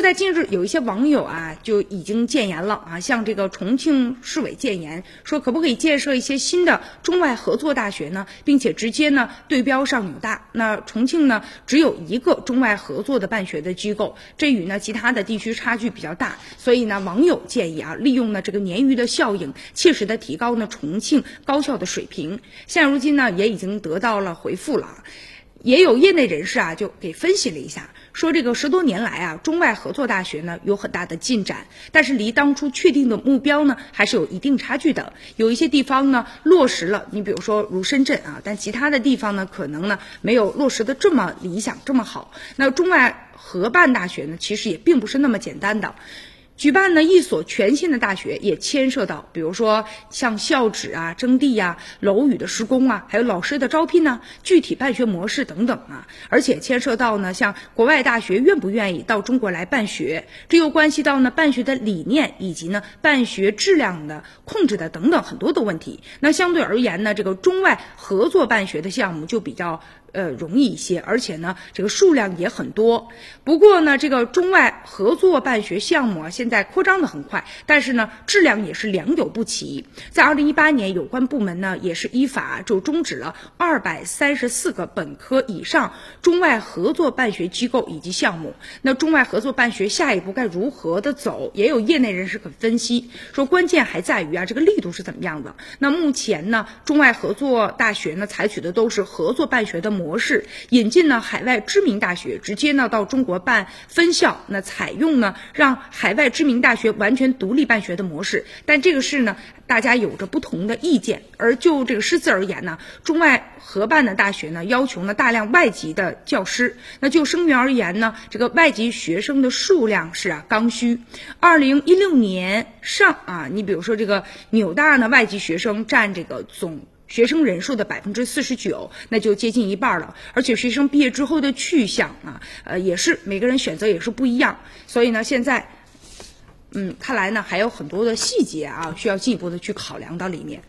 就在近日，有一些网友啊就已经建言了啊，向这个重庆市委建言，说可不可以建设一些新的中外合作大学呢？并且直接呢对标上纽大。那重庆呢只有一个中外合作的办学的机构，这与呢其他的地区差距比较大。所以呢，网友建议啊，利用呢这个鲶鱼的效应，切实的提高呢重庆高校的水平。现如今呢，也已经得到了回复了。也有业内人士啊，就给分析了一下，说这个十多年来啊，中外合作大学呢有很大的进展，但是离当初确定的目标呢还是有一定差距的。有一些地方呢落实了，你比如说如深圳啊，但其他的地方呢可能呢没有落实的这么理想这么好。那中外合办大学呢，其实也并不是那么简单的。举办呢一所全新的大学，也牵涉到，比如说像校址啊、征地呀、楼宇的施工啊，还有老师的招聘呢、具体办学模式等等啊，而且牵涉到呢，像国外大学愿不愿意到中国来办学，这又关系到呢办学的理念以及呢办学质量的控制的等等很多的问题。那相对而言呢，这个中外合作办学的项目就比较。呃，容易一些，而且呢，这个数量也很多。不过呢，这个中外合作办学项目啊，现在扩张的很快，但是呢，质量也是良莠不齐。在二零一八年，有关部门呢也是依法就终止了二百三十四个本科以上中外合作办学机构以及项目。那中外合作办学下一步该如何的走？也有业内人士可分析说，关键还在于啊，这个力度是怎么样的？那目前呢，中外合作大学呢采取的都是合作办学的。模式引进呢，海外知名大学直接呢到中国办分校，那采用呢让海外知名大学完全独立办学的模式。但这个事呢，大家有着不同的意见。而就这个师资而言呢，中外合办的大学呢，要求呢大量外籍的教师。那就生源而言呢，这个外籍学生的数量是啊刚需。二零一六年上啊，你比如说这个纽大呢，外籍学生占这个总。学生人数的百分之四十九，那就接近一半了。而且学生毕业之后的去向啊，呃，也是每个人选择也是不一样。所以呢，现在，嗯，看来呢还有很多的细节啊，需要进一步的去考量到里面。